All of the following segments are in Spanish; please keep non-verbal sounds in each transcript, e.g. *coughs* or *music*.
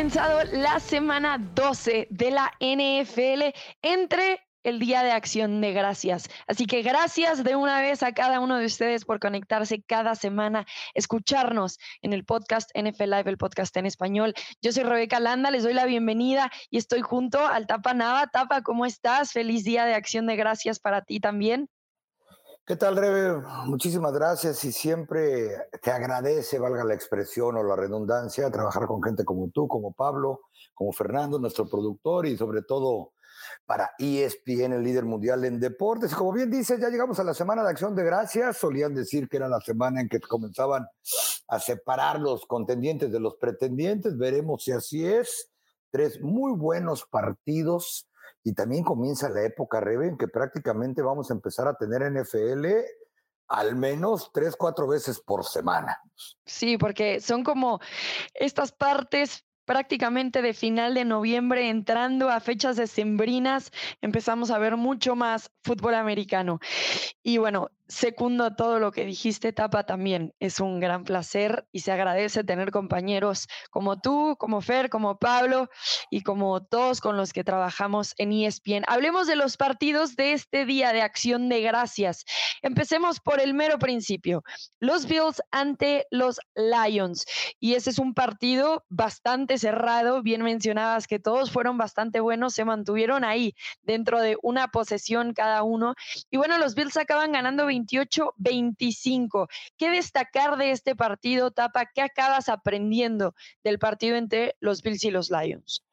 comenzado la semana 12 de la NFL entre el Día de Acción de Gracias. Así que gracias de una vez a cada uno de ustedes por conectarse cada semana, escucharnos en el podcast NFL Live, el podcast en español. Yo soy Rebeca Landa, les doy la bienvenida y estoy junto al Tapa Nava. Tapa, ¿cómo estás? Feliz Día de Acción de Gracias para ti también. ¿Qué tal, Rebe? Muchísimas gracias y siempre te agradece, valga la expresión o la redundancia, trabajar con gente como tú, como Pablo, como Fernando, nuestro productor y sobre todo para ESPN, el líder mundial en deportes. Como bien dices, ya llegamos a la semana de acción de gracias. Solían decir que era la semana en que comenzaban a separar los contendientes de los pretendientes. Veremos si así es. Tres muy buenos partidos y también comienza la época, Rebe, en que prácticamente vamos a empezar a tener NFL al menos tres, cuatro veces por semana. Sí, porque son como estas partes prácticamente de final de noviembre, entrando a fechas decembrinas, empezamos a ver mucho más fútbol americano. Y bueno, Segundo todo lo que dijiste, Tapa, también es un gran placer y se agradece tener compañeros como tú, como Fer, como Pablo y como todos con los que trabajamos en ESPN. Hablemos de los partidos de este día de acción de gracias. Empecemos por el mero principio. Los Bills ante los Lions. Y ese es un partido bastante cerrado. Bien mencionabas que todos fueron bastante buenos, se mantuvieron ahí dentro de una posesión cada uno. Y bueno, los Bills acaban ganando 20 28-25. ¿Qué destacar de este partido, Tapa? ¿Qué acabas aprendiendo del partido entre los Bills y los Lions?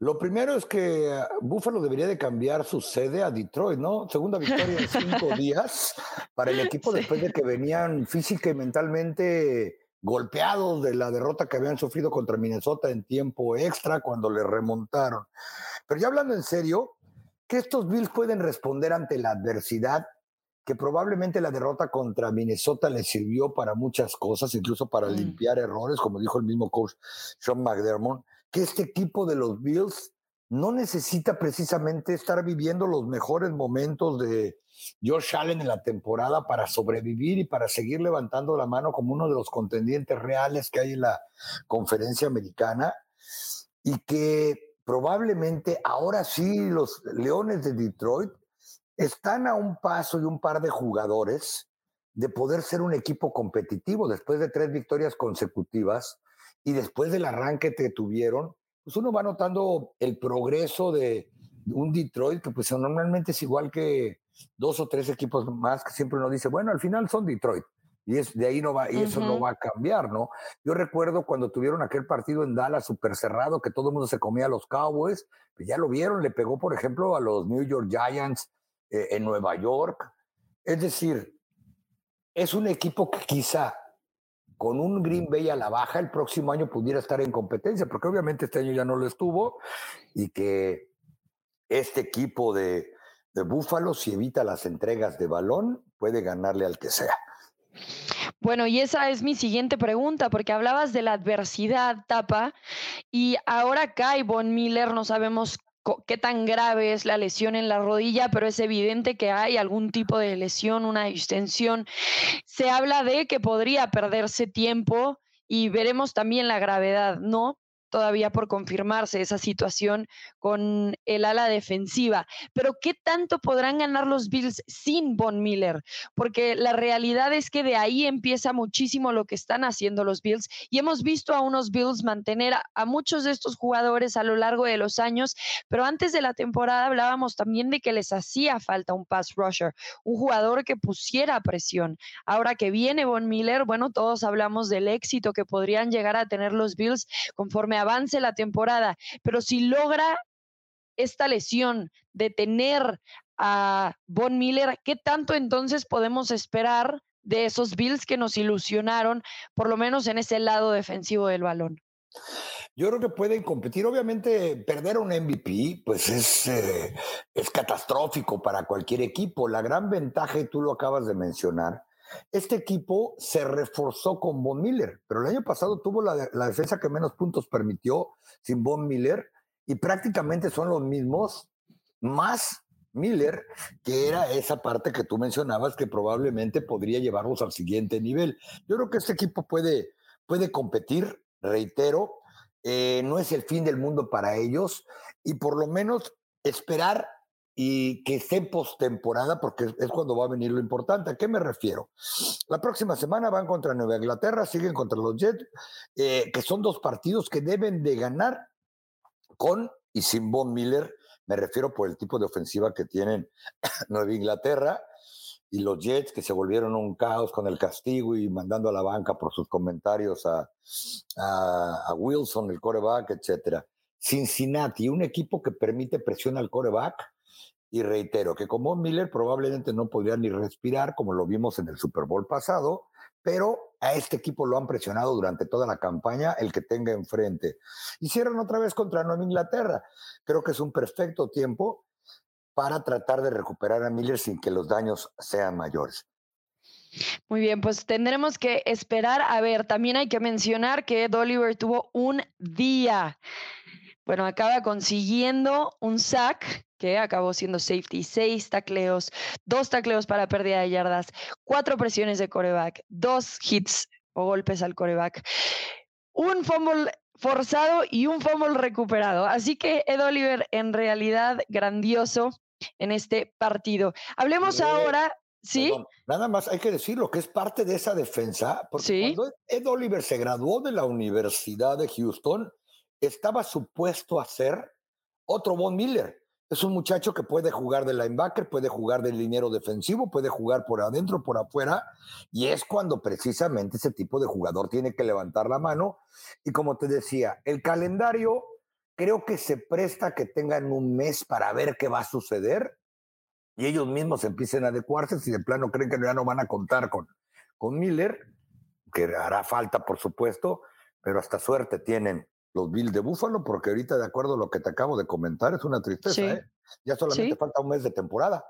Lo primero es que ah, Buffalo debería de cambiar su sede a Detroit, ¿no? Segunda victoria en cinco *laughs* días para el equipo después de que venían física y mentalmente golpeados de la derrota que habían sufrido contra Minnesota en tiempo extra cuando le remontaron. Pero ya hablando en serio, que estos Bills pueden responder ante la adversidad que probablemente la derrota contra Minnesota le sirvió para muchas cosas, incluso para mm. limpiar errores, como dijo el mismo coach Sean McDermott, que este equipo de los Bills no necesita precisamente estar viviendo los mejores momentos de Josh Allen en la temporada para sobrevivir y para seguir levantando la mano como uno de los contendientes reales que hay en la conferencia americana y que probablemente ahora sí los Leones de Detroit están a un paso y un par de jugadores de poder ser un equipo competitivo después de tres victorias consecutivas y después del arranque que tuvieron, pues uno va notando el progreso de un Detroit que pues normalmente es igual que dos o tres equipos más que siempre uno dice, bueno, al final son Detroit. Y es, de ahí no va, y eso no va a cambiar, ¿no? Yo recuerdo cuando tuvieron aquel partido en Dallas súper cerrado, que todo el mundo se comía a los Cowboys, pues ya lo vieron, le pegó, por ejemplo, a los New York Giants, eh, en Nueva York. Es decir, es un equipo que quizá con un Green Bay a la baja el próximo año pudiera estar en competencia, porque obviamente este año ya no lo estuvo y que este equipo de, de Búfalo, si evita las entregas de balón, puede ganarle al que sea. Bueno, y esa es mi siguiente pregunta, porque hablabas de la adversidad, Tapa, y ahora Kai Von Miller no sabemos qué tan grave es la lesión en la rodilla, pero es evidente que hay algún tipo de lesión, una distensión. Se habla de que podría perderse tiempo y veremos también la gravedad, ¿no? Todavía por confirmarse esa situación con el ala defensiva. Pero ¿qué tanto podrán ganar los Bills sin Von Miller? Porque la realidad es que de ahí empieza muchísimo lo que están haciendo los Bills y hemos visto a unos Bills mantener a, muchos de estos jugadores a lo largo de los años, pero antes de la temporada hablábamos también de que les hacía falta un pass rusher, un jugador que pusiera presión. Ahora que viene Von Miller, bueno, todos hablamos del éxito que podrían llegar a tener los Bills conforme avance la temporada, pero si logra esta lesión de tener a Von Miller, ¿qué tanto entonces podemos esperar de esos Bills que nos ilusionaron, por lo menos en ese lado defensivo del balón? Yo creo que pueden competir. Obviamente, perder un MVP, pues es, eh, es catastrófico para cualquier equipo. La gran ventaja, y tú lo acabas de mencionar, este equipo se reforzó con Von Miller, pero el año pasado tuvo la, defensa que menos puntos permitió sin Von Miller y prácticamente son los mismos, más Miller, que era esa parte que tú mencionabas que probablemente podría llevarlos al siguiente nivel. Yo creo que este equipo puede, puede competir, reitero, eh, no es el fin del mundo para ellos y por lo menos esperar y que esté postemporada, porque es cuando va a venir lo importante. ¿A qué me refiero? La próxima semana van contra Nueva Inglaterra, siguen contra los Jets, eh, que son dos partidos que deben de ganar con y sin Von Miller. Me refiero por el tipo de ofensiva que tienen *coughs* Nueva Inglaterra y los Jets que se volvieron un caos con el castigo y mandando a la banca por sus comentarios a, a, Wilson, el coreback, etcétera. Cincinnati, un equipo que permite presión al coreback, y reitero que como Miller probablemente no podría ni respirar, como lo vimos en el Super Bowl pasado, pero a este equipo lo han presionado durante toda la campaña el que tenga enfrente. Y cierran otra vez contra Nueva Inglaterra. Creo que es un perfecto tiempo para tratar de recuperar a Miller sin que los daños sean mayores. Muy bien, pues tendremos que esperar. A ver, también hay que mencionar que Dolliver tuvo un día. Bueno, acaba consiguiendo un sack que acabó siendo safety, seis tacleos, dos tacleos para pérdida de yardas, cuatro presiones de coreback, dos hits o golpes al coreback, un fumble forzado y un fumble recuperado. Así que Ed Oliver en realidad grandioso en este partido. Hablemos ahora ¿Sí? nada más hay que decir lo que es parte de esa defensa, porque cuando Ed Oliver se graduó de la Universidad de Houston, estaba supuesto a ser otro Von Miller. Es un muchacho que puede jugar de linebacker, puede jugar de liniero defensivo, puede jugar por adentro, por afuera, y es cuando precisamente ese tipo de jugador tiene que levantar la mano. Y como te decía, el calendario creo que se presta que tengan un mes para ver qué va a suceder y ellos mismos empiecen a adecuarse si de plano creen que ya no van a contar con, con Miller, que hará falta, por supuesto, pero hasta suerte tienen los Bills de Búfalo, porque ahorita, de acuerdo a lo que te acabo de comentar, es una tristeza. ¿eh? Ya solamente falta un mes de temporada.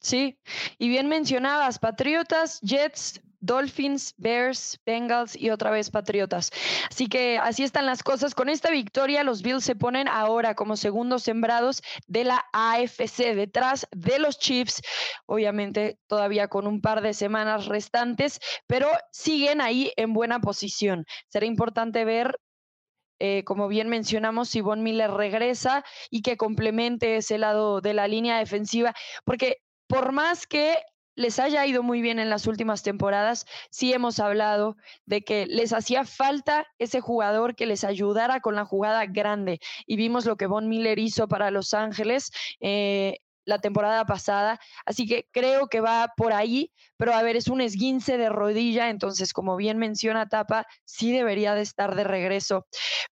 Sí, y bien mencionabas, Patriotas, Jets, Dolphins, Bears, Bengals y otra vez Patriotas. Así que así están las cosas. Con esta victoria, los Bills se ponen ahora como segundos sembrados de la AFC, detrás de los Chiefs, obviamente todavía con un par de semanas restantes, pero siguen ahí en buena posición. Será importante ver eh, como bien mencionamos, si Von Miller regresa y que complemente ese lado de la línea defensiva, porque por más que les haya ido muy bien en las últimas temporadas, sí hemos hablado de que les hacía falta ese jugador que les ayudara con la jugada grande. Y vimos lo que Von Miller hizo para Los Ángeles. Eh, la temporada pasada, así que creo que va por ahí, pero a ver, es un esguince de rodilla, entonces como bien menciona Tapa, sí debería de estar de regreso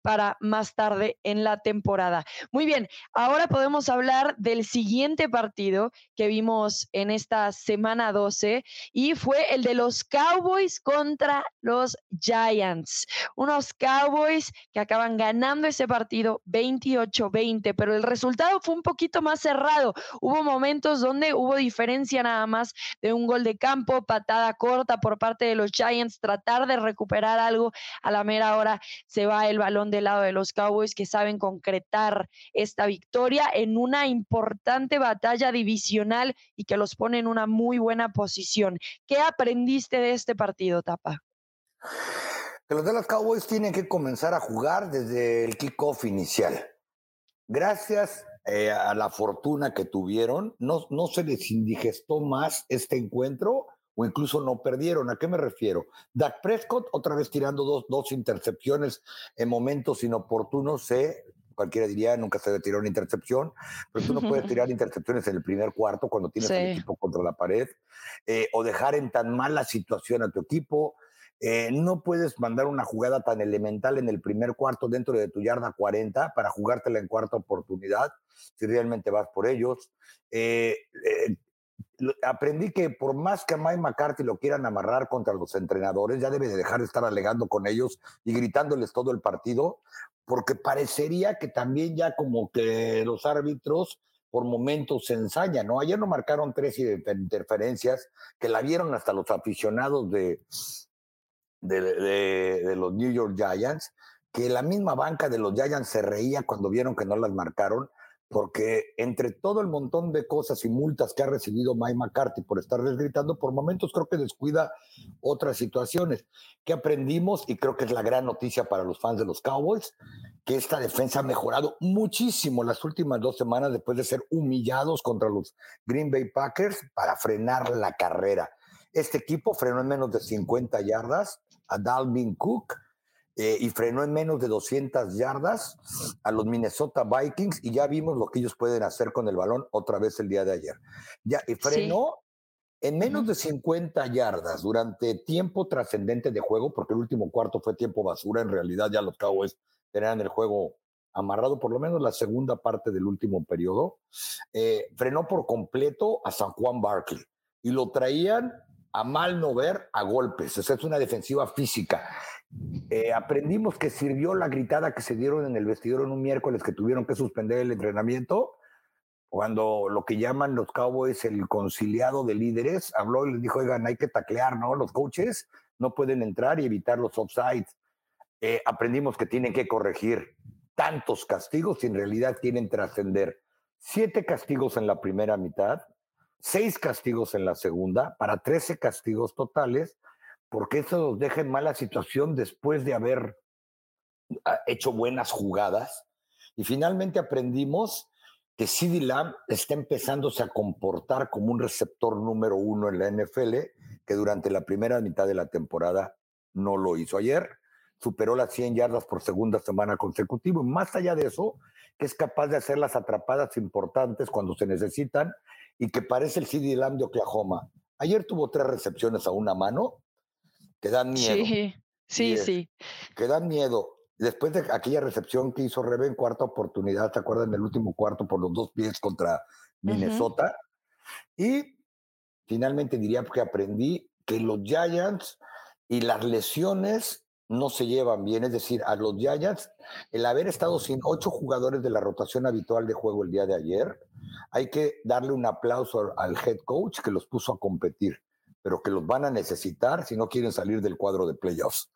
para más tarde en la temporada. Muy bien, ahora podemos hablar del siguiente partido que vimos en esta semana 12 y fue el de los Cowboys contra los Giants. Unos Cowboys que acaban ganando ese partido 28-20, pero el resultado fue un poquito más cerrado. Hubo momentos donde hubo diferencia nada más de un gol de campo, patada corta por parte de los Giants, tratar de recuperar algo. A la mera hora se va el balón del lado de los Cowboys que saben concretar esta victoria en una importante batalla divisional y que los pone en una muy buena posición. ¿Qué aprendiste de este partido, Tapa? Que los de los Cowboys tienen que comenzar a jugar desde el kickoff inicial. Gracias eh, a la fortuna que tuvieron, no, no se les indigestó más este encuentro o incluso no perdieron. ¿A qué me refiero? Dak Prescott otra vez tirando dos, dos intercepciones en momentos inoportunos. sé cualquiera diría, nunca se debe tirar una intercepción, pero tú no puedes *laughs* tirar intercepciones en el primer cuarto cuando tienes el equipo contra la pared, eh, o dejar en tan mala situación a tu equipo. Eh, no puedes mandar una jugada tan elemental en el primer cuarto dentro de tu yarda 40 para jugártela en cuarta oportunidad, si realmente vas por ellos. Eh, eh, aprendí que por más que a Mike McCarthy lo quieran amarrar contra los entrenadores, ya debe de dejar de estar alegando con ellos y gritándoles todo el partido, porque parecería que también ya como que los árbitros por momentos se ensañan, ¿no? Ayer no marcaron tres interferencias que la vieron hasta los aficionados de, de, los New York Giants, que la misma banca de los Giants se reía cuando vieron que no las marcaron, porque entre todo el montón de cosas y multas que ha recibido Mike McCarthy por estarles gritando, por momentos creo que descuida otras situaciones. que aprendimos? Y creo que es la gran noticia para los fans de los Cowboys, que esta defensa ha mejorado muchísimo las últimas dos semanas después de ser humillados contra los Green Bay Packers para frenar la carrera. Este equipo frenó en menos de 50 yardas a Dalvin Cook eh, y frenó en menos de 200 yardas a los Minnesota Vikings y ya vimos lo que ellos pueden hacer con el balón otra vez el día de ayer. Ya, y frenó en menos de 50 yardas durante tiempo trascendente de juego, porque el último cuarto fue tiempo basura, en realidad ya los Cowboys tenían el juego amarrado por lo menos la segunda parte del último periodo, eh, frenó por completo a San Juan Barkley y lo traían a mal no ver a golpes. Esa es una defensiva física. Eh, aprendimos que sirvió la gritada que se dieron en el vestidor en un miércoles que tuvieron que suspender el entrenamiento, cuando lo que llaman los Cowboys el conciliado de líderes habló y les dijo, oigan, hay que taclear, ¿no? Los coaches no pueden entrar y evitar los offsides. Eh, aprendimos que tienen que corregir tantos castigos y en realidad quieren trascender. Siete castigos en la primera mitad, seis castigos en la segunda, para 13 castigos totales, porque eso nos deja en mala situación después de haber ah, hecho buenas jugadas. Y finalmente aprendimos que Lamb está empezándose a comportar como un receptor número uno en la NFL, que durante la primera mitad de la temporada no lo hizo. Ayer superó las 100 yardas por segunda semana consecutiva y más allá de eso, que es capaz de hacer las atrapadas importantes cuando se necesitan y que parece el CD Lamb de Oklahoma. Ayer tuvo tres recepciones a una mano que dan miedo. Sí, sí, sí. Que dan miedo. Después de aquella recepción que hizo Rebe en cuarta oportunidad, ¿te acuerdas? En el último cuarto por los dos pies contra Minnesota. Y finalmente diría que aprendí que los Giants y las lesiones no se llevan bien. Es decir, a los Giants, el haber estado sin ocho jugadores de la rotación habitual de juego el día de ayer, hay que darle un aplauso al head coach que los puso a competir pero que los van a necesitar si no quieren salir del cuadro de playoffs.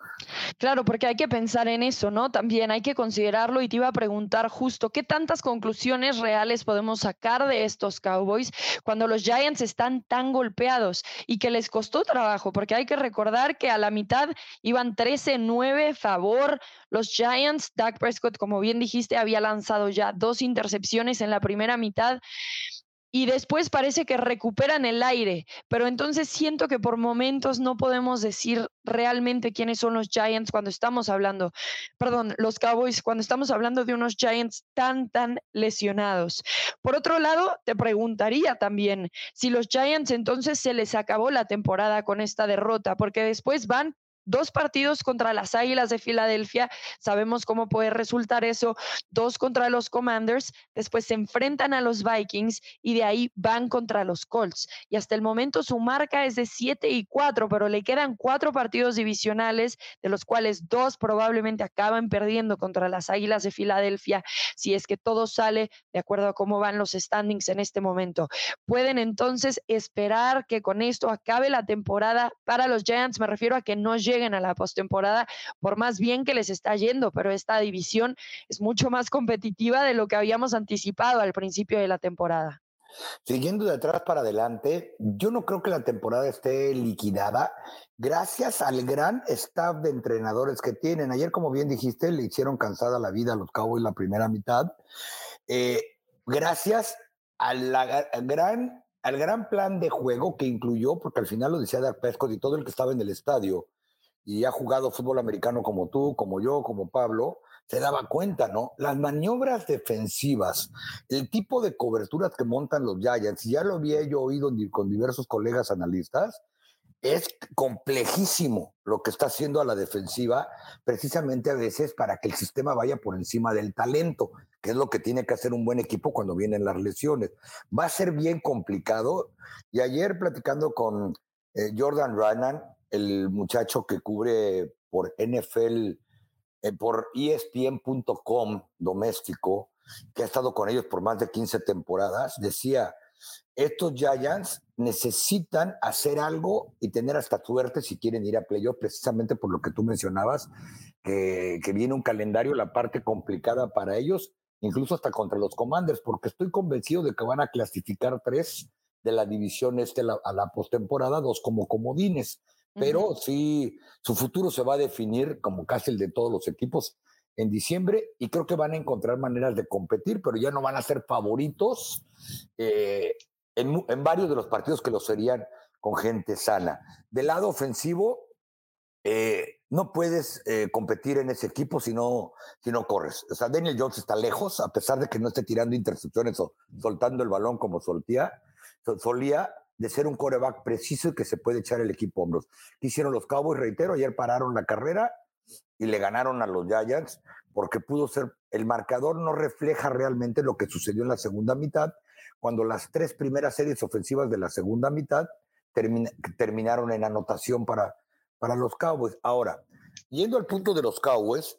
Claro, porque hay que pensar en eso, ¿no? También hay que considerarlo y te iba a preguntar justo, ¿qué tantas conclusiones reales podemos sacar de estos Cowboys cuando los Giants están tan golpeados y que les costó trabajo? Porque hay que recordar que a la mitad iban 13-9 favor los Giants. Dak Prescott, como bien dijiste, había lanzado ya dos intercepciones en la primera mitad y después parece que recuperan el aire, pero entonces siento que por momentos no podemos decir realmente quiénes son los Giants cuando estamos hablando, perdón, los Cowboys, cuando estamos hablando de unos Giants tan, tan lesionados. Por otro lado, te preguntaría también si los Giants entonces se les acabó la temporada con esta derrota, porque después van dos partidos contra las Águilas de Filadelfia, sabemos cómo puede resultar eso, dos contra los Commanders, después se enfrentan a los Vikings y de ahí van contra los Colts. Y hasta el momento su marca es de 7 y 4, pero le quedan cuatro partidos divisionales, de los cuales dos probablemente acaban perdiendo contra las Águilas de Filadelfia, si es que todo sale de acuerdo a cómo van los standings en este momento. Pueden entonces esperar que con esto acabe la temporada para los Giants, me refiero a que no llegue lleguen a la postemporada, por más bien que les está yendo, pero esta división es mucho más competitiva de lo que habíamos anticipado al principio de la temporada. Siguiendo de atrás para adelante, yo no creo que la temporada esté liquidada gracias al gran staff de entrenadores que tienen. Ayer, como bien dijiste, le hicieron cansada la vida a los Cowboys la primera mitad. Eh, gracias a gran, al gran plan de juego que incluyó, porque al final lo decía Dark Pescott y todo el que estaba en el estadio, y ha jugado fútbol americano como tú, como yo, como Pablo, se daba cuenta, ¿no? Las maniobras defensivas, el tipo de coberturas que montan los Giants, ya lo había yo oído con diversos colegas analistas, es complejísimo lo que está haciendo a la defensiva, precisamente a veces para que el sistema vaya por encima del talento, que es lo que tiene que hacer un buen equipo cuando vienen las lesiones. Va a ser bien complicado. Y ayer platicando con eh, Jordan Ryan, el muchacho que cubre por NFL, eh, por ESPN.com doméstico, que ha estado con ellos por más de 15 temporadas, decía, estos Giants necesitan hacer algo y tener hasta suerte si quieren ir a playoff, precisamente por lo que tú mencionabas, que, viene un calendario, la parte complicada para ellos incluso hasta contra los Commanders, porque estoy convencido de que van a clasificar tres de la división este a la postemporada, dos como comodines. Pero sí, su futuro se va a definir como casi el de todos los equipos en diciembre y creo que van a encontrar maneras de competir, pero ya no van a ser favoritos eh, en, varios de los partidos que lo serían con gente sana. Del lado ofensivo, eh, no puedes eh, competir en ese equipo si no, si no corres. O sea, Daniel Jones está lejos, a pesar de que no esté tirando intercepciones o soltando el balón como soltía, solía de ser un coreback preciso y que se puede echar el equipo a hombros. ¿Qué hicieron los Cowboys? Reitero, ayer pararon la carrera y le ganaron a los Giants porque pudo ser, el marcador no refleja realmente lo que sucedió en la segunda mitad, cuando las tres primeras series ofensivas de la segunda mitad terminaron en anotación para, para los Cowboys. Ahora, yendo al punto de los Cowboys,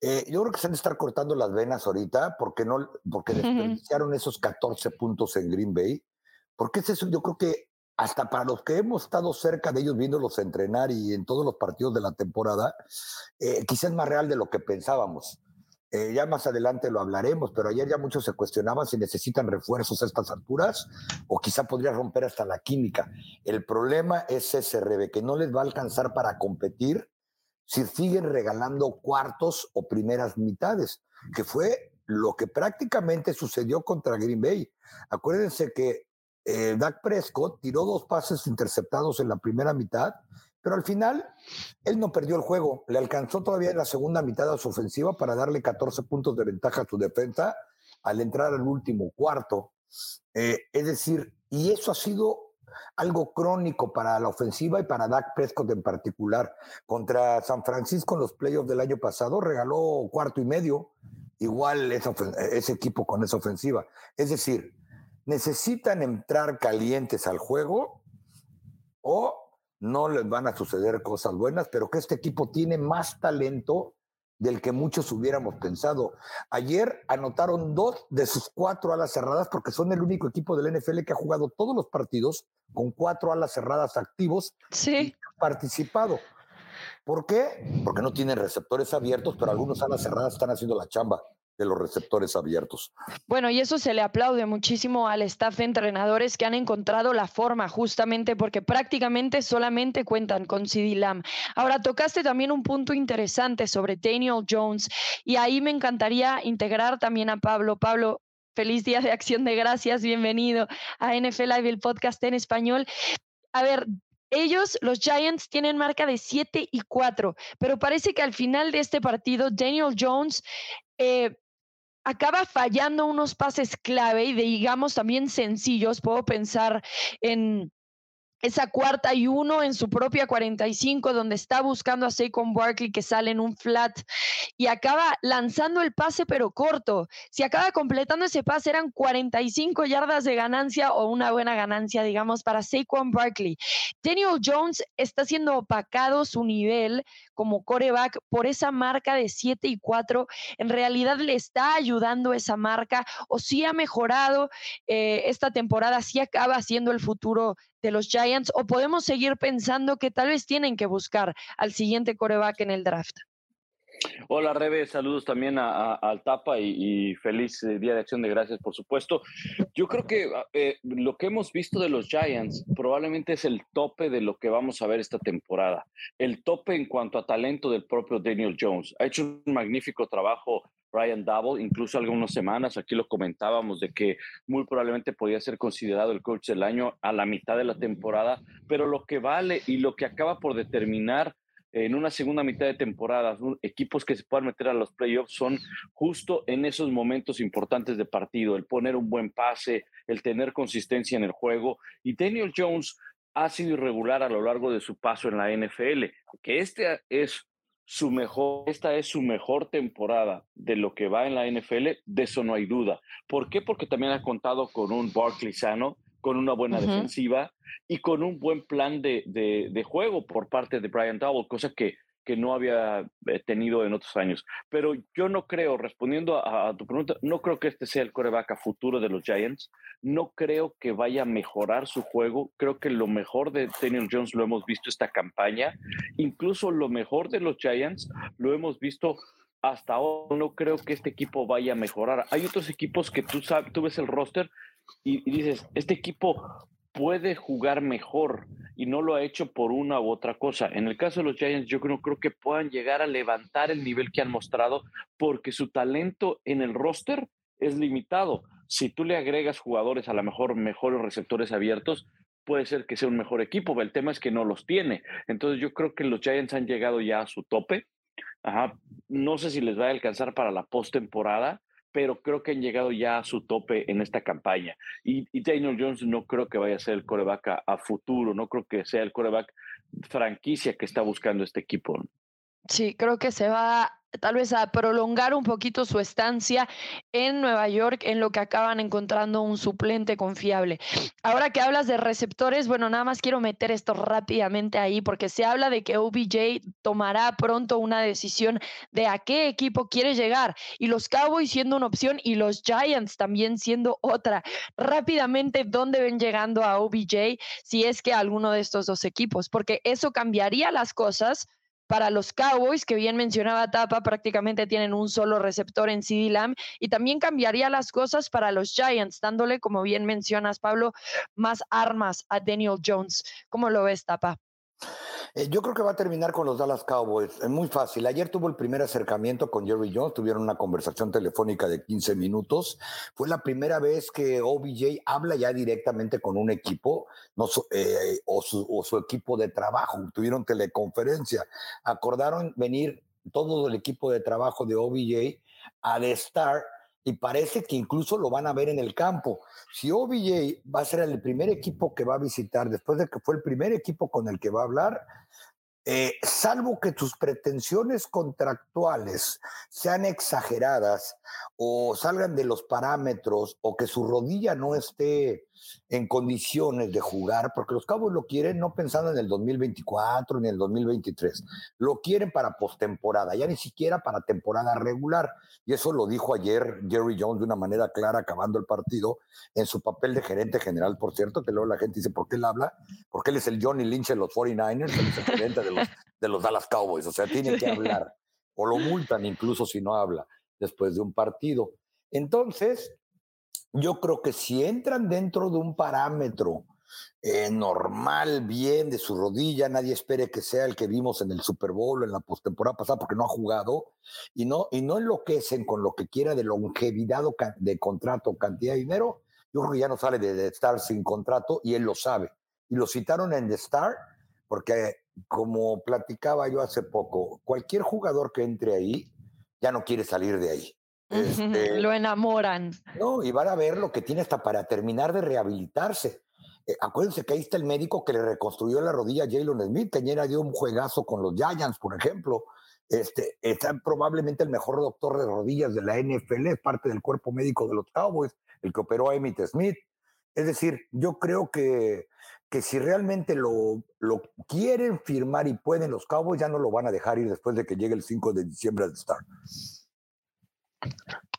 eh, yo creo que se van a estar cortando las venas ahorita porque no porque *laughs* desperdiciaron esos 14 puntos en Green Bay. Porque es eso, yo creo que hasta para los que hemos estado cerca de ellos viéndolos entrenar y en todos los partidos de la temporada, eh, quizás más real de lo que pensábamos. Eh, ya más adelante lo hablaremos, pero ayer ya muchos se cuestionaban si necesitan refuerzos a estas alturas o quizá podría romper hasta la química. El problema es ese, Rebe, que no les va a alcanzar para competir si siguen regalando cuartos o primeras mitades, que fue lo que prácticamente sucedió contra Green Bay. Acuérdense que eh, Dak Prescott tiró dos pases interceptados en la primera mitad, pero al final él no perdió el juego. Le alcanzó todavía en la segunda mitad a su ofensiva para darle 14 puntos de ventaja a su defensa al entrar al último cuarto. Eh, es decir, y eso ha sido algo crónico para la ofensiva y para Dak Prescott en particular. Contra San Francisco en los playoffs del año pasado regaló cuarto y medio, igual ese equipo con esa ofensiva. Es decir, necesitan entrar calientes al juego o no les van a suceder cosas buenas, pero que este equipo tiene más talento del que muchos hubiéramos pensado. Ayer anotaron dos de sus cuatro alas cerradas porque son el único equipo del NFL que ha jugado todos los partidos con cuatro alas cerradas activos sí. y participado. ¿Por qué? Porque no tienen receptores abiertos, pero algunos alas cerradas están haciendo la chamba de los receptores abiertos. Bueno, y eso se le aplaude muchísimo al staff de entrenadores que han encontrado la forma justamente porque prácticamente solamente cuentan con CD Lamb. Ahora, tocaste también un punto interesante sobre Daniel Jones y ahí me encantaría integrar también a Pablo. Pablo, feliz día de acción de gracias, bienvenido a NFL Live, el podcast en español. A ver, ellos, los Giants, tienen marca de 7 y 4, pero parece que al final de este partido, Daniel Jones eh, acaba fallando unos pases clave y digamos también sencillos. Puedo pensar en esa cuarta y uno en su propia 45, donde está buscando a Saquon Barkley que sale en un flat y acaba lanzando el pase, pero corto. Si acaba completando ese pase, eran 45 yardas de ganancia o una buena ganancia, digamos, para Saquon Barkley. Daniel Jones está siendo opacado su nivel como coreback por esa marca de 7 y 4. En realidad le está ayudando esa marca o si ha mejorado eh, esta temporada, si acaba siendo el futuro de los Giants o podemos seguir pensando que tal vez tienen que buscar al siguiente coreback en el draft? Hola Rebe, saludos también a, al Tapa y, feliz eh, Día de Acción de Gracias, por supuesto. Yo creo que ah, eh, lo que hemos visto de los Giants probablemente es el tope de lo que vamos a ver esta temporada. El tope en cuanto a talento del propio Daniel Jones. Ha hecho un magnífico trabajo Brian Double, incluso algunas semanas, aquí lo comentábamos, de que muy probablemente podía ser considerado el coach del año a la mitad de la temporada, pero lo que vale y lo que acaba por determinar en una segunda mitad de temporada, equipos que se puedan meter a los playoffs son justo en esos momentos importantes de partido, el poner un buen pase, el tener consistencia en el juego. Y Daniel Jones ha sido irregular a lo largo de su paso en la NFL, que este es su mejor, esta es su mejor temporada de lo que va en la NFL, de eso no hay duda. ¿Por qué? Porque también ha contado con un Barkley sano, con una buena defensiva y con un buen plan de, de, juego por parte de Brian Double, cosa que que no había eh, tenido en otros años. Pero yo no creo, respondiendo a, tu pregunta, no creo que este sea el coreback a futuro de los Giants. No creo que vaya a mejorar su juego. Creo que lo mejor de Daniel Jones lo hemos visto esta campaña. Incluso lo mejor de los Giants lo hemos visto hasta ahora no creo que este equipo vaya a mejorar. Hay otros equipos que tú sabes, tú ves el roster y, dices, este equipo puede jugar mejor y no lo ha hecho por una u otra cosa. En el caso de los Giants, yo no creo que puedan llegar a levantar el nivel que han mostrado porque su talento en el roster es limitado. Si tú le agregas jugadores a lo mejor mejores receptores abiertos, puede ser que sea un mejor equipo. El tema es que no los tiene. Entonces yo creo que los Giants han llegado ya a su tope. No sé si les va a alcanzar para la postemporada, pero creo que han llegado ya a su tope en esta campaña. Y, Daniel Jones no creo que vaya a ser el coreback a, futuro, no creo que sea el coreback franquicia que está buscando este equipo. Sí, creo que se va tal vez a prolongar un poquito su estancia en Nueva York en lo que acaban encontrando un suplente confiable. Ahora que hablas de receptores, bueno, nada más quiero meter esto rápidamente ahí porque se habla de que OBJ tomará pronto una decisión de a qué equipo quiere llegar y los Cowboys siendo una opción y los Giants también siendo otra. Rápidamente, ¿dónde ven llegando a OBJ si es que alguno de estos dos equipos? Porque eso cambiaría las cosas para los Cowboys, que bien mencionaba Tapa, prácticamente tienen un solo receptor en CD Lamb y también cambiaría las cosas para los Giants, dándole, como bien mencionas, Pablo, más armas a Daniel Jones. ¿Cómo lo ves, Tapa? Eh, yo creo que va a terminar con los Dallas Cowboys. Es muy fácil. Ayer tuvo el primer acercamiento con Jerry Jones, tuvieron una conversación telefónica de 15 minutos. Fue la primera vez que OBJ habla ya directamente con un equipo no, eh, o, su, equipo de trabajo. Tuvieron teleconferencia. Acordaron venir todo el equipo de trabajo de OBJ a The Star y parece que incluso lo van a ver en el campo. Si OBJ va a ser el primer equipo que va a visitar, después de que fue el primer equipo con el que va a hablar, eh, salvo que tus pretensiones contractuales sean exageradas o salgan de los parámetros o que su rodilla no esté en condiciones de jugar, porque los Cabos lo quieren no pensando en el 2024 ni en el 2023, lo quieren para postemporada, ya ni siquiera para temporada regular. Y eso lo dijo ayer Jerry Jones de una manera clara, acabando el partido, en su papel de gerente general, por cierto, que luego la gente dice, ¿por qué él habla? Porque él es el Johnny Lynch de los 49ers, él es el gerente de los, de los Dallas Cowboys, o sea, *laughs* tiene que hablar, o lo multan incluso si no habla después de un partido. Entonces, yo creo que si entran dentro de un parámetro eh, normal, bien de su rodilla, nadie espere que sea el que vimos en el Super Bowl, en la postemporada pasada, porque no ha jugado, y no, y no enloquecen con lo que quiera de longevidad de contrato, cantidad de dinero, yo creo que ya no sale de, estar sin contrato y él lo sabe. Y lo citaron en The Star porque, como platicaba yo hace poco, cualquier jugador que entre ahí ya no quiere salir de ahí. Este, lo enamoran. No, y van a ver lo que tiene hasta para terminar de rehabilitarse. Eh, acuérdense que ahí está el médico que le reconstruyó la rodilla a Jalen Smith, que ayer dio un juegazo con los Giants, por ejemplo. Este, está probablemente el mejor doctor de rodillas de la NFL, es parte del cuerpo médico de los Cowboys, el que operó a Emmitt Smith. Es decir, yo creo que, que si realmente lo, lo quieren firmar y pueden los Cowboys, ya no lo van a dejar ir después de que llegue el 5 de diciembre al start.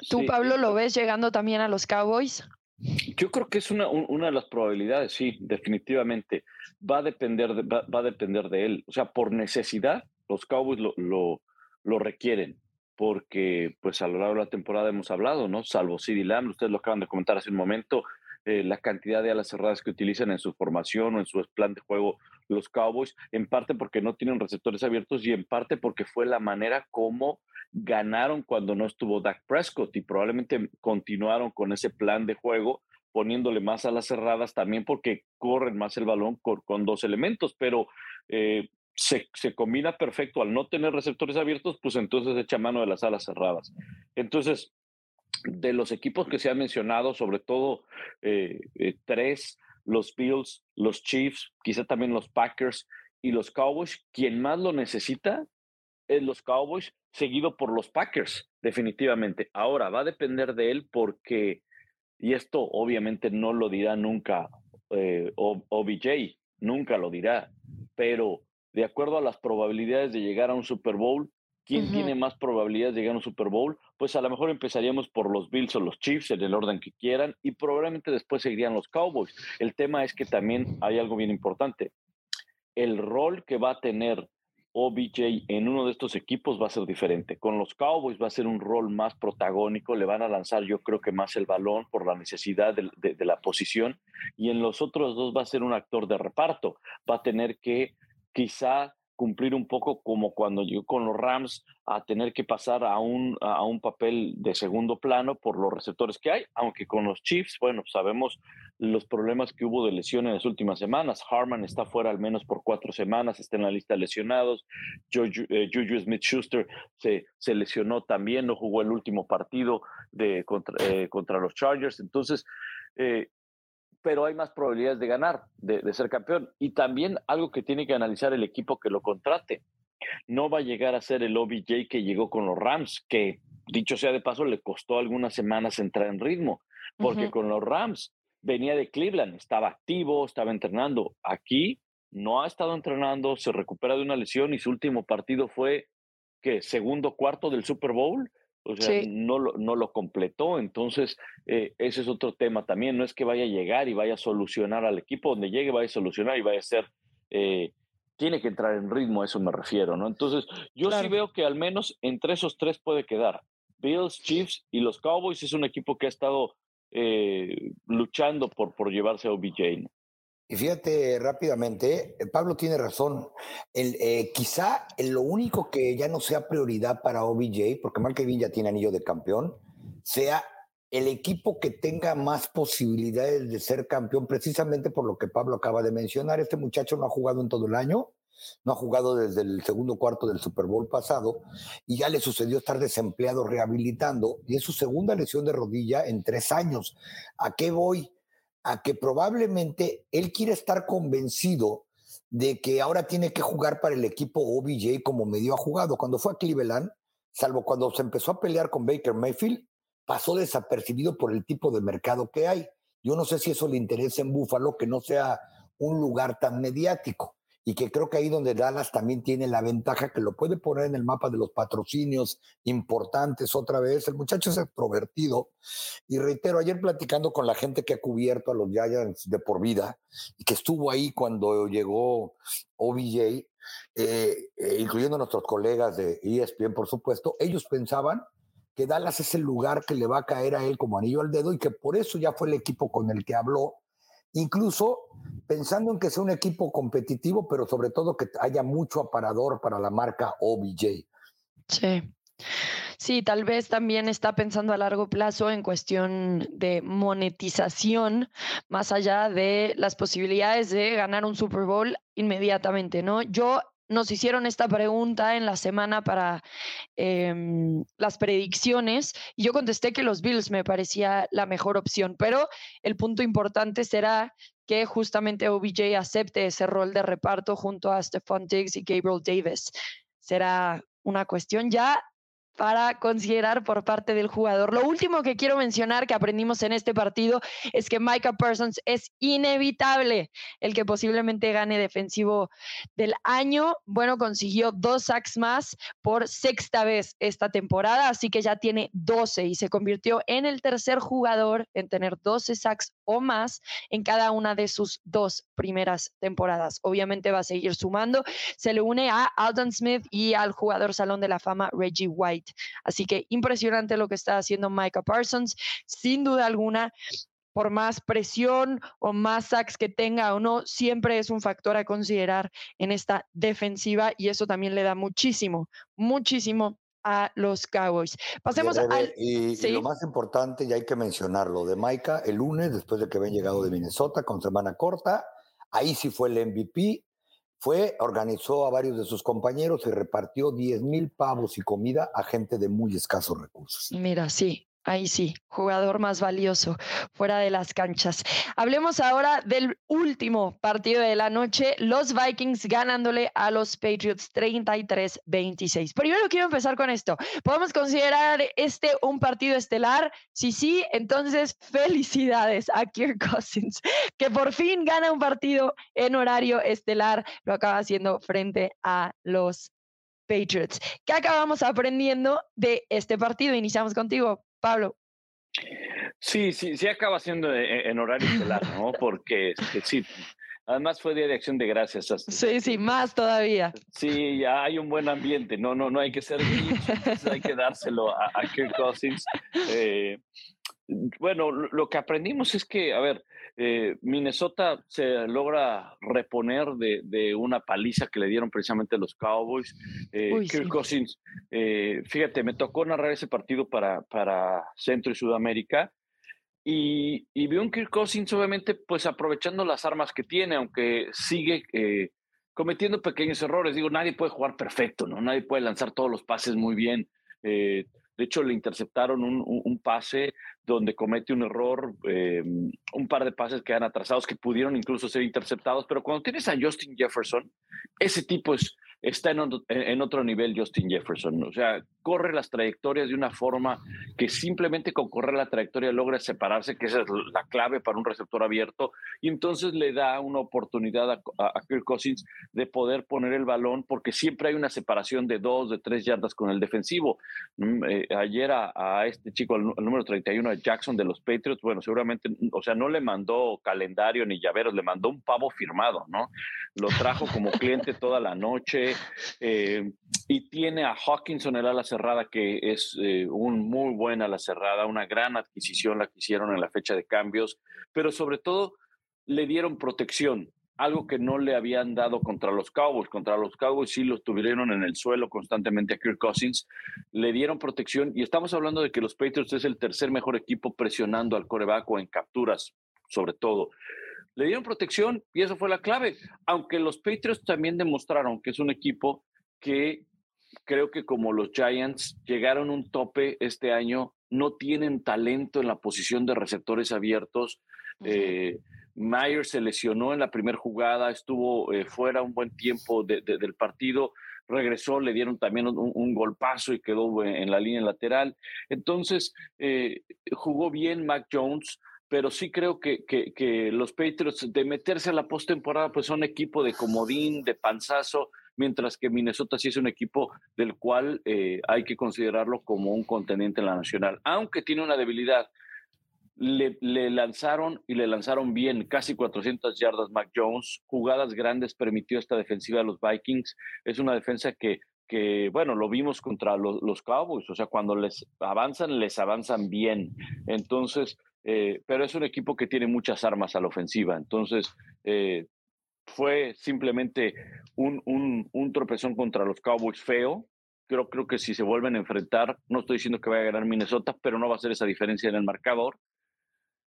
¿Tú, Pablo, lo ves llegando también a los Cowboys? Yo creo que es una, una de las probabilidades, sí, definitivamente. Va a, depender de, va, a depender de él. O sea, por necesidad, los Cowboys lo, lo, lo, requieren, porque pues a lo largo de la temporada hemos hablado, ¿no? Salvo CD Lamb, ustedes lo acaban de comentar hace un momento, eh, la cantidad de alas cerradas que utilizan en su formación o en su plan de juego los Cowboys, en parte porque no tienen receptores abiertos y en parte porque fue la manera como ganaron cuando no estuvo Dak Prescott y probablemente continuaron con ese plan de juego poniéndole más alas cerradas también porque corren más el balón con, dos elementos, pero eh, se, combina perfecto al no tener receptores abiertos, pues entonces echa mano de las alas cerradas. Entonces, de los equipos que se han mencionado, sobre todo eh, eh, tres, los Bills, los Chiefs, quizá también los Packers y los Cowboys, quien más lo necesita es los Cowboys, seguido por los Packers, definitivamente. Ahora, va a depender de él porque, y esto obviamente no lo dirá nunca eh, OBJ, nunca lo dirá, pero de acuerdo a las probabilidades de llegar a un Super Bowl, ¿quién tiene más probabilidades de llegar a un Super Bowl? Pues a lo mejor empezaríamos por los Bills o los Chiefs en el orden que quieran y probablemente después seguirían los Cowboys. El tema es que también hay algo bien importante. El rol que va a tener OBJ en uno de estos equipos va a ser diferente. Con los Cowboys va a ser un rol más protagónico, le van a lanzar yo creo que más el balón por la necesidad de, de la posición y en los otros dos va a ser un actor de reparto. Va a tener que quizá cumplir un poco como cuando llegó con los Rams a tener que pasar a un, a un papel de segundo plano por los receptores que hay, aunque con los Chiefs, bueno, sabemos los problemas que hubo de lesión en las últimas semanas. Harman está fuera al menos por cuatro semanas, está en la lista de lesionados. Juju, eh, Smith Schuster se, se, lesionó también, no jugó el último partido de, contra, eh, contra los Chargers. Entonces, eh, pero hay más probabilidades de ganar, de, ser campeón. Y también algo que tiene que analizar el equipo que lo contrate. No va a llegar a ser el OBJ que llegó con los Rams, que dicho sea de paso, le costó algunas semanas entrar en ritmo, porque con los Rams venía de Cleveland, estaba activo, estaba entrenando. Aquí no ha estado entrenando, se recupera de una lesión y su último partido fue que segundo cuarto del Super Bowl o sea, no, lo, no lo completó. Entonces, eh, ese es otro tema también. No es que vaya a llegar y vaya a solucionar al equipo donde llegue, vaya a solucionar y vaya a ser. Eh, tiene que entrar en ritmo, a eso me refiero, ¿no? Entonces, yo sí veo que al menos entre esos tres puede quedar. Bills, Chiefs y los Cowboys es un equipo que ha estado eh, luchando por, por llevarse a OBJ. Y fíjate rápidamente, eh, Pablo tiene razón. El, eh, quizá lo único que ya no sea prioridad para OBJ, porque Mark Kevin ya tiene anillo de campeón, sea el equipo que tenga más posibilidades de ser campeón, precisamente por lo que Pablo acaba de mencionar. Este muchacho no ha jugado en todo el año, no ha jugado desde el segundo cuarto del Super Bowl pasado y ya le sucedió estar desempleado rehabilitando y es su segunda lesión de rodilla en tres años. ¿A qué voy? A que probablemente él quiere estar convencido de que ahora tiene que jugar para el equipo OBJ como medio ha jugado. Cuando fue a Cleveland, salvo cuando se empezó a pelear con Baker Mayfield, pasó desapercibido por el tipo de mercado que hay. Yo no sé si eso le interesa en Buffalo, que no sea un lugar tan mediático y que creo que ahí donde Dallas también tiene la ventaja que lo puede poner en el mapa de los patrocinios importantes otra vez. El muchacho es extrovertido y reitero, ayer platicando con la gente que ha cubierto a los Giants de por vida y que estuvo ahí cuando llegó OBJ, eh, eh, incluyendo nuestros colegas de ESPN, por supuesto, ellos pensaban que Dallas es el lugar que le va a caer a él como anillo al dedo y que por eso ya fue el equipo con el que habló incluso pensando en que sea un equipo competitivo, pero sobre todo que haya mucho aparador para la marca OBJ. Sí. Sí, tal vez también está pensando a largo plazo en cuestión de monetización, más allá de las posibilidades de ganar un Super Bowl inmediatamente, ¿no? Yo nos hicieron esta pregunta en la semana para em, las predicciones y yo contesté que los Bills me parecía la mejor opción, pero el punto importante será que justamente OBJ acepte ese rol de reparto junto a Stephon Diggs y Gabriel Davis. Será una cuestión ya para considerar por parte del jugador. Lo último que quiero mencionar que aprendimos en este partido es que Micah Parsons es inevitable el que posiblemente gane defensivo del año. Bueno, consiguió dos sacks más por sexta vez esta temporada, así que ya tiene 12 y se convirtió en el tercer jugador en tener 12 sacks o más en cada una de sus dos primeras temporadas. Obviamente va a seguir sumando. Se le une a Alden Smith y al jugador Salón de la Fama Reggie White. Así que impresionante lo que está haciendo Micah Parsons. Sin duda alguna, por más presión o más sacks que tenga o no, siempre es un factor a considerar en esta defensiva y eso también le da muchísimo, muchísimo a los Cowboys. Pasemos al... Y, lo más importante, y hay que mencionarlo, de Micah, el lunes, después de que habían llegado de Minnesota con semana corta, ahí sí fue el MVP, fue, organizó a varios de sus compañeros y repartió 10 mil pavos y comida a gente de muy escasos recursos. Mira, sí, Ahí sí, jugador más valioso fuera de las canchas. Hablemos ahora del último partido de la noche, los Vikings ganándole a los Patriots 33-26. Primero quiero empezar con esto. ¿Podemos considerar este un partido estelar? Sí, sí, entonces felicidades a Kirk Cousins, que por fin gana un partido en horario estelar. Lo acaba haciendo frente a los Patriots. ¿Qué acabamos aprendiendo de este partido? Iniciamos contigo, Pablo. Sí, sí, sí acaba siendo e, e, en horario estelar, ¿no? Porque este, sí, Además fue Día de Acción de Gracias. Sí, sí, más todavía. Sí, ya hay un buen ambiente. No, no, no hay que ser hay que dárselo a, Kirk Cousins. Eh, bueno, lo que aprendimos es que, a ver, eh, Minnesota se logra reponer de, una paliza que le dieron precisamente los Cowboys. Eh, Kirk Cousins, fíjate, me tocó narrar ese partido para, para Centro y Sudamérica y, y vio un Kirk Cousins, obviamente, pues aprovechando las armas que tiene, aunque sigue eh, cometiendo pequeños errores. Digo, nadie puede jugar perfecto, ¿no? Nadie puede lanzar todos los pases muy bien. Eh, de hecho, le interceptaron un, pase donde comete un error, eh, un par de pases que han atrasados que pudieron incluso ser interceptados. Pero cuando tienes a Justin Jefferson, ese tipo es, está en, otro nivel Justin Jefferson. O sea, corre las trayectorias de una forma que simplemente con correr la trayectoria logra separarse, que esa es la clave para un receptor abierto, y entonces le da una oportunidad a, Kirk Cousins de poder poner el balón, porque siempre hay una separación de dos, de tres yardas con el defensivo. Mm, eh, ayer a, este chico, el, número 31, Jackson de los Patriots, bueno, seguramente, o sea, no le mandó calendario ni llaveros, le mandó un pavo firmado, ¿no? Lo trajo como *laughs* cliente toda la noche eh, y tiene a Hawkinson el ala cerrada, que es eh, un muy buena ala cerrada, una gran adquisición la que hicieron en la fecha de cambios, pero sobre todo le dieron protección, algo que no le habían dado contra los Cowboys. Contra los Cowboys sí los tuvieron en el suelo constantemente a Kirk Cousins, le dieron protección y estamos hablando de que los Patriots es el tercer mejor equipo presionando al coreback o en capturas, sobre todo le dieron protección y eso fue la clave. Aunque los Patriots también demostraron que es un equipo que creo que como los Giants llegaron a un tope este año, no tienen talento en la posición de receptores abiertos. Eh, Myers se lesionó en la primera jugada, estuvo eh, fuera un buen tiempo del partido, regresó, le dieron también un, golpazo y quedó en la línea lateral. Entonces, eh, jugó bien Mac Jones, pero sí creo que, que, los Patriots de meterse a la postemporada pues son equipo de comodín, de panzazo, mientras que Minnesota sí es un equipo del cual eh, hay que considerarlo como un contendiente en la nacional, aunque tiene una debilidad. Le, lanzaron y le lanzaron bien, casi 400 yardas Mac Jones, jugadas grandes permitió esta defensiva de los Vikings. Es una defensa que, que bueno, lo vimos contra los, los Cowboys, o sea, cuando les avanzan, les avanzan bien. Entonces, eh, pero es un equipo que tiene muchas armas a la ofensiva. Entonces, eh, fue simplemente un, un, tropezón contra los Cowboys feo. Creo, creo que si se vuelven a enfrentar, no estoy diciendo que vaya a ganar Minnesota, pero no va a ser esa diferencia en el marcador.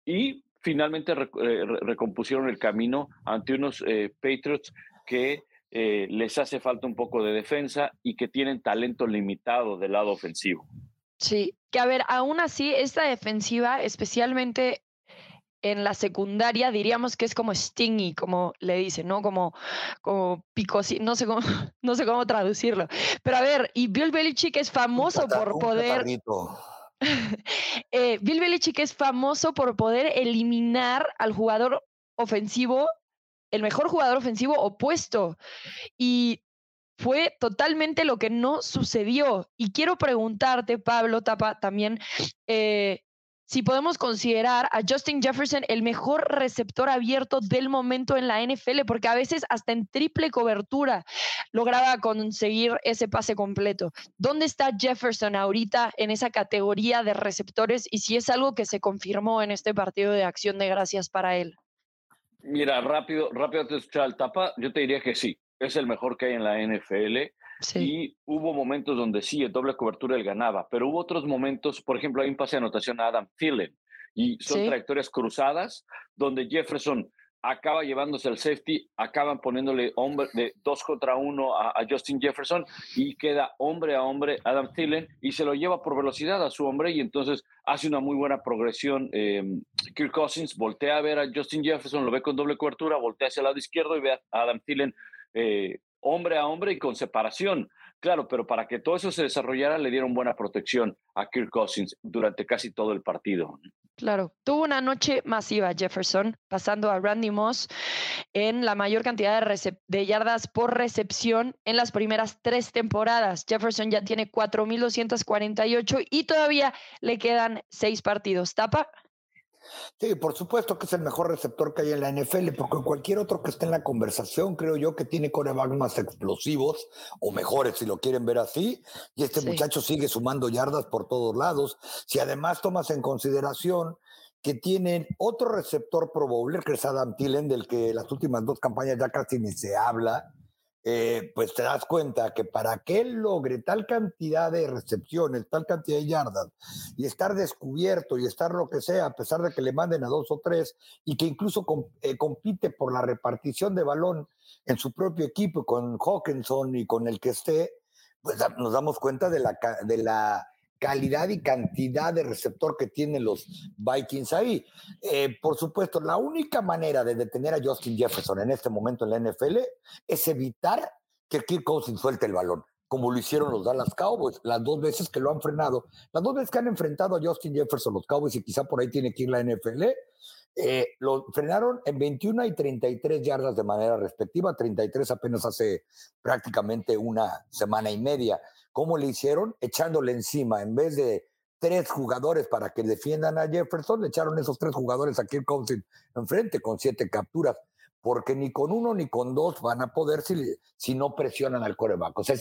Y finalmente eh, recompusieron el camino ante unos Patriots que les hace falta un poco de defensa y que tienen talento limitado del lado ofensivo. Sí, que a ver, aún así, esta defensiva, especialmente en la secundaria, diríamos que es como stingy, como le dicen, ¿no? Como, como picosí, no sé cómo, *laughs* no sé cómo traducirlo. Pero a ver, y Bill Belichick es famoso por poder. Eh, Bill Belichick es famoso por poder eliminar al jugador ofensivo, el mejor jugador ofensivo opuesto. Y fue totalmente lo que no sucedió. Y quiero preguntarte, Pablo Tapa, también, eh, si podemos considerar a Justin Jefferson el mejor receptor abierto del momento en la NFL, porque a veces hasta en triple cobertura lograba conseguir ese pase completo. ¿Dónde está Jefferson ahorita en esa categoría de receptores y si es algo que se confirmó en este partido de acción de gracias para él? Mira, rápido, rápido te escuchar el tapa, yo te diría que sí es el mejor que hay en la NFL. Y hubo momentos donde sí, en doble cobertura él ganaba, pero hubo otros momentos, por ejemplo, hay un pase de anotación a Adam Thielen y son trayectorias cruzadas donde Jefferson acaba llevándose al safety, acaban poniéndole hombre de dos contra uno a, Justin Jefferson y queda hombre a hombre Adam Thielen y se lo lleva por velocidad a su hombre y entonces hace una muy buena progresión. Eh, Kirk Cousins voltea a ver a Justin Jefferson, lo ve con doble cobertura, voltea hacia el lado izquierdo y ve a Adam Thielen eh, hombre a hombre y con separación. Claro, pero para que todo eso se desarrollara le dieron buena protección a Kirk Cousins durante casi todo el partido. Claro, tuvo una noche masiva Jefferson, pasando a Randy Moss en la mayor cantidad de, de yardas por recepción en las primeras tres temporadas. Jefferson ya tiene 4.248 y todavía le quedan seis partidos. ¿Tapa? Sí, por supuesto que es el mejor receptor que hay en la NFL, porque cualquier otro que esté en la conversación, creo yo que tiene corebacks más explosivos o mejores, si lo quieren ver así, y este muchacho sigue sumando yardas por todos lados. Si además tomas en consideración que tienen otro receptor pro bowler, que es Adam Tillen, del que las últimas dos campañas ya casi ni se habla, eh, pues te das cuenta que para que él logre tal cantidad de recepciones, tal cantidad de yardas, y estar descubierto y estar lo que sea, a pesar de que le manden a dos o tres, y que incluso eh, compite por la repartición de balón en su propio equipo con Hawkinson y con el que esté, pues nos damos cuenta de la, de la calidad y cantidad de receptor que tienen los Vikings ahí. Eh, por supuesto, la única manera de detener a Justin Jefferson en este momento en la NFL es evitar que Kirk Cousins suelte el balón, como lo hicieron los Dallas Cowboys, las dos veces que lo han frenado, las dos veces que han enfrentado a Justin Jefferson los Cowboys y quizá por ahí tiene que ir la NFL. Eh, lo frenaron en 21 y 33 yardas de manera respectiva, 33 apenas hace prácticamente una semana y media. ¿Cómo le hicieron? Echándole encima, en vez de tres jugadores para que defiendan a Jefferson, le echaron esos tres jugadores a Kirk Cousins enfrente con siete capturas, porque ni con uno ni con dos van a poder si, si no presionan al coreback. O sea,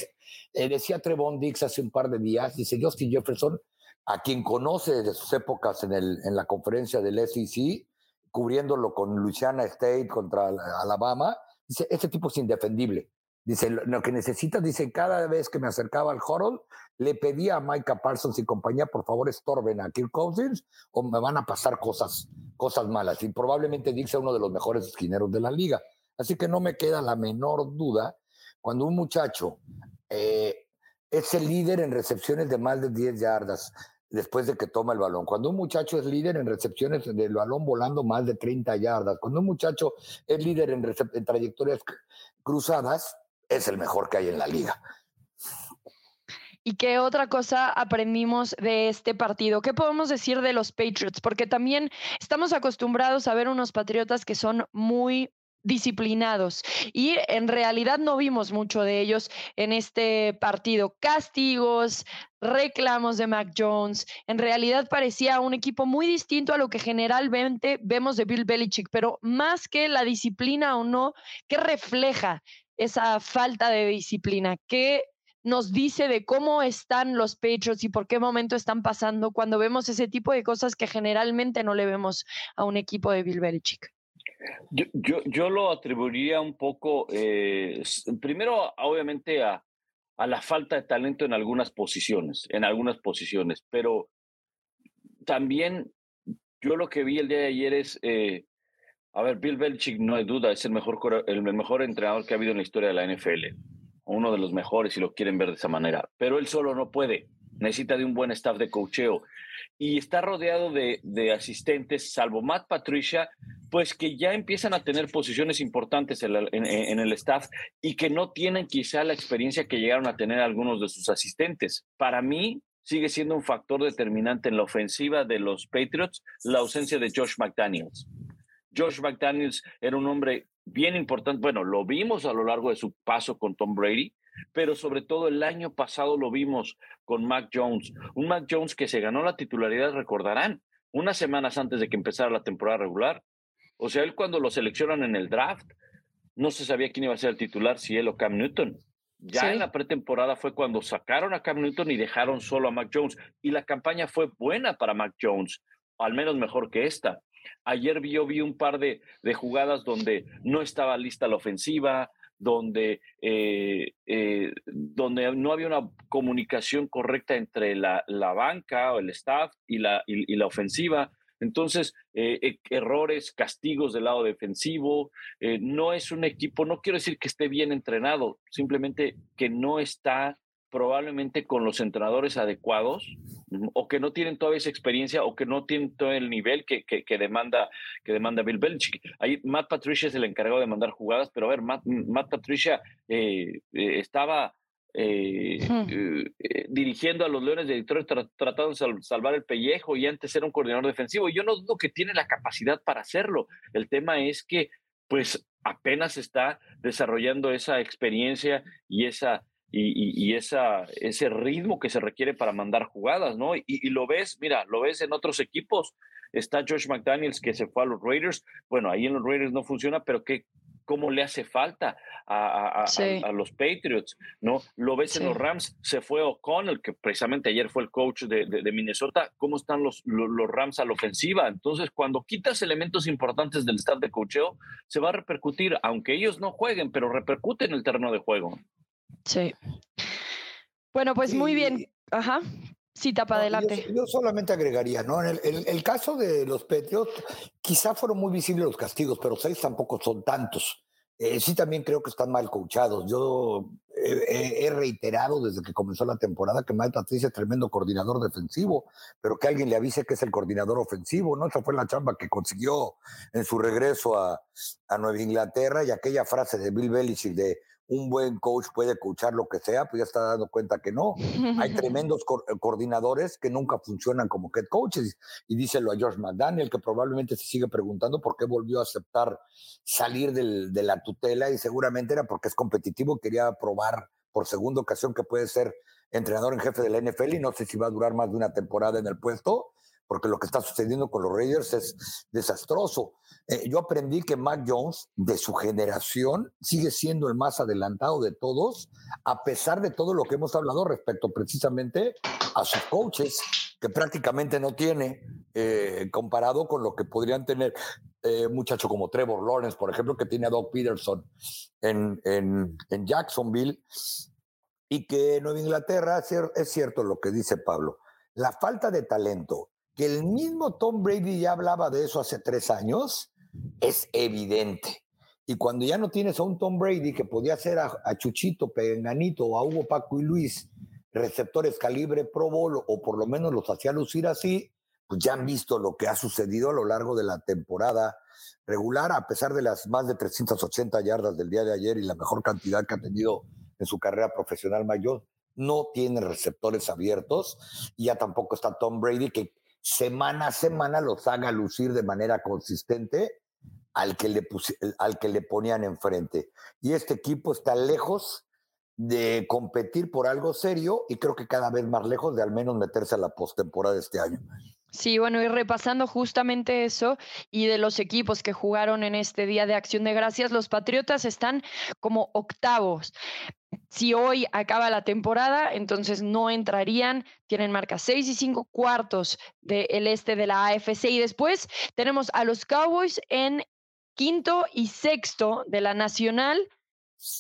eh, decía Trevon Dix hace un par de días, dice Justin Jefferson, a quien conoce de sus épocas en, el, en la conferencia del SEC, cubriéndolo con Louisiana State contra Alabama, dice, este tipo es indefendible. Dice, lo que necesitas, dice, cada vez que me acercaba al Horror, le pedía a Micah Parsons y compañía, por favor, estorben a Kirk Cousins o me van a pasar cosas, cosas malas. Y probablemente Dick sea uno de los mejores esquineros de la liga. Así que no me queda la menor duda cuando un muchacho eh, es el líder en recepciones de más de 10 yardas después de que toma el balón. Cuando un muchacho es líder en recepciones del balón volando más de 30 yardas, cuando un muchacho es líder en, en trayectorias cruzadas, es el mejor que hay en la liga. ¿Y qué otra cosa aprendimos de este partido? ¿Qué podemos decir de los Patriots? Porque también estamos acostumbrados a ver unos Patriotas que son muy disciplinados y en realidad no vimos mucho de ellos en este partido. Castigos, reclamos de Mac Jones, en realidad parecía un equipo muy distinto a lo que generalmente vemos de Bill Belichick, pero más que la disciplina o no, ¿qué refleja esa falta de disciplina? ¿Qué nos dice de cómo están los Patriots y por qué momento están pasando cuando vemos ese tipo de cosas que generalmente no le vemos a un equipo de Bill Belichick? Yo, yo, yo lo atribuiría un poco, eh, primero, obviamente, a, a la falta de talento en algunas posiciones, en algunas posiciones, pero también yo lo que vi el día de ayer es eh, a ver, Bill Belichick no hay duda, es el mejor, el mejor entrenador que ha habido en la historia de la NFL. Uno de los mejores, si lo quieren ver de esa manera. Pero él solo no puede. Necesita de un buen staff de cocheo. Y está rodeado de, de asistentes, salvo Matt Patricia, pues que ya empiezan a tener posiciones importantes en, en, el staff y que no tienen quizá la experiencia que llegaron a tener algunos de sus asistentes. Para mí, sigue siendo un factor determinante en la ofensiva de los Patriots la ausencia de Josh McDaniels. Josh McDaniels era un hombre bien importante. Bueno, lo vimos a lo largo de su paso con Tom Brady, pero sobre todo el año pasado lo vimos con Mac Jones. Un Mac Jones que se ganó la titularidad, recordarán, unas semanas antes de que empezara la temporada regular. O sea, él cuando lo seleccionan en el draft, no se sabía quién iba a ser el titular, si él o Cam Newton. Ya en la pretemporada fue cuando sacaron a Cam Newton y dejaron solo a Mac Jones. Y la campaña fue buena para Mac Jones, al menos mejor que esta. Ayer yo vi un par de, jugadas donde no estaba lista la ofensiva, donde, eh, eh, donde no había una comunicación correcta entre la, banca o el staff y la, y, la ofensiva. Entonces, eh, errores, castigos del lado defensivo. no es un equipo, no quiero decir que esté bien entrenado, simplemente que no está probablemente con los entrenadores adecuados o que no tienen toda esa experiencia o que no tienen todo el nivel que, que, demanda, que demanda Bill Belichick. Ahí Matt Patricia es el encargado de mandar jugadas, pero a ver, Matt, Patricia eh, eh, estaba eh, dirigiendo a los Leones de Detroit tratando de salvar el pellejo y antes era un coordinador defensivo. Yo no dudo que tiene la capacidad para hacerlo. El tema es que pues apenas está desarrollando esa experiencia y esa y, esa, ese ritmo que se requiere para mandar jugadas, ¿no? Y, lo ves, mira, lo ves en otros equipos. Está Josh McDaniels que se fue a los Raiders. Bueno, ahí en los Raiders no funciona, pero ¿qué, cómo le hace falta a, a, los Patriots, ¿no? Lo ves en los Rams, se fue O'Connell, que precisamente ayer fue el coach de, de, Minnesota, ¿cómo están los, los, Rams a la ofensiva? Entonces, cuando quitas elementos importantes del staff de coacheo, se va a repercutir, aunque ellos no jueguen, pero repercute en el terreno de juego. Sí. Bueno, pues muy bien. Ajá. Sí, tapa adelante. Yo, solamente agregaría, ¿no? En el, caso de los Patriots, quizá fueron muy visibles los castigos, pero seis tampoco son tantos. Eh, sí, también creo que están mal coachados. Yo he reiterado desde que comenzó la temporada que Mike Patricia es tremendo coordinador defensivo, pero que alguien le avise que es el coordinador ofensivo, ¿no? Esa fue la chamba que consiguió en su regreso a, a Nueva Inglaterra y aquella frase de Bill Belichick de un buen coach puede coachar lo que sea, pues ya está dando cuenta que no. Hay *laughs* tremendos eh, coordinadores que nunca funcionan como head coaches. Y díselo a George McDaniel, que probablemente se sigue preguntando por qué volvió a aceptar salir de la tutela y seguramente era porque es competitivo, quería probar por segunda ocasión que puede ser entrenador en jefe de la NFL y no sé si va a durar más de una temporada en el puesto porque lo que está sucediendo con los Raiders es desastroso. Eh, yo aprendí que Mac Jones, de su generación, sigue siendo el más adelantado de todos, a pesar de todo lo que hemos hablado respecto precisamente a sus coaches, que prácticamente no tiene, eh, comparado con lo que podrían tener eh, muchachos como Trevor Lawrence, por ejemplo, que tiene a Doug Peterson en, en, en Jacksonville, y que Nueva Inglaterra, es cierto lo que dice Pablo, la falta de talento que el mismo Tom Brady ya hablaba de eso hace tres años, es evidente. Y cuando ya no tienes a un Tom Brady que podía ser a, Chuchito, Penganito o a Hugo Paco y Luis, receptores calibre Pro Bowl, o por lo menos los hacía lucir así, pues ya han visto lo que ha sucedido a lo largo de la temporada regular, a pesar de las más de 380 yardas del día de ayer y la mejor cantidad que ha tenido en su carrera profesional mayor, no tiene receptores abiertos y ya tampoco está Tom Brady, que semana a semana los haga lucir de manera consistente al que le, al que le ponían enfrente. Y este equipo está lejos de competir por algo serio y creo que cada vez más lejos de al menos meterse a la postemporada este año. Sí, bueno, y repasando justamente eso y de los equipos que jugaron en este Día de Acción de Gracias, los Patriotas están como octavos. Si hoy acaba la temporada, entonces no entrarían, tienen marca 6 y 5 cuartos del este de la AFC y después tenemos a los Cowboys en quinto y sexto de la Nacional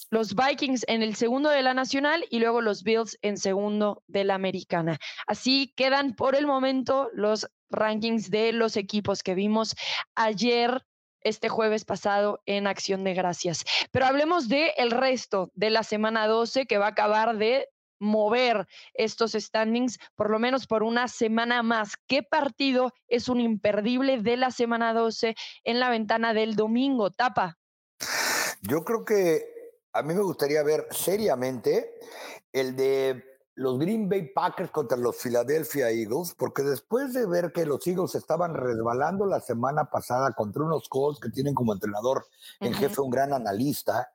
los Vikings en el segundo de la Nacional y luego los Bills en segundo de la Americana. Así quedan por el momento los rankings de los equipos que vimos ayer este jueves pasado en Acción de Gracias. Pero hablemos de el resto de la semana 12 que va a acabar de mover estos standings por lo menos por una semana más. ¿Qué partido es un imperdible de la semana 12 en la ventana del domingo? Tapa. Yo creo que a mí me gustaría ver seriamente el de los Green Bay Packers contra los Philadelphia Eagles, porque después de ver que los Eagles estaban resbalando la semana pasada contra unos Colts que tienen como entrenador en jefe un gran analista,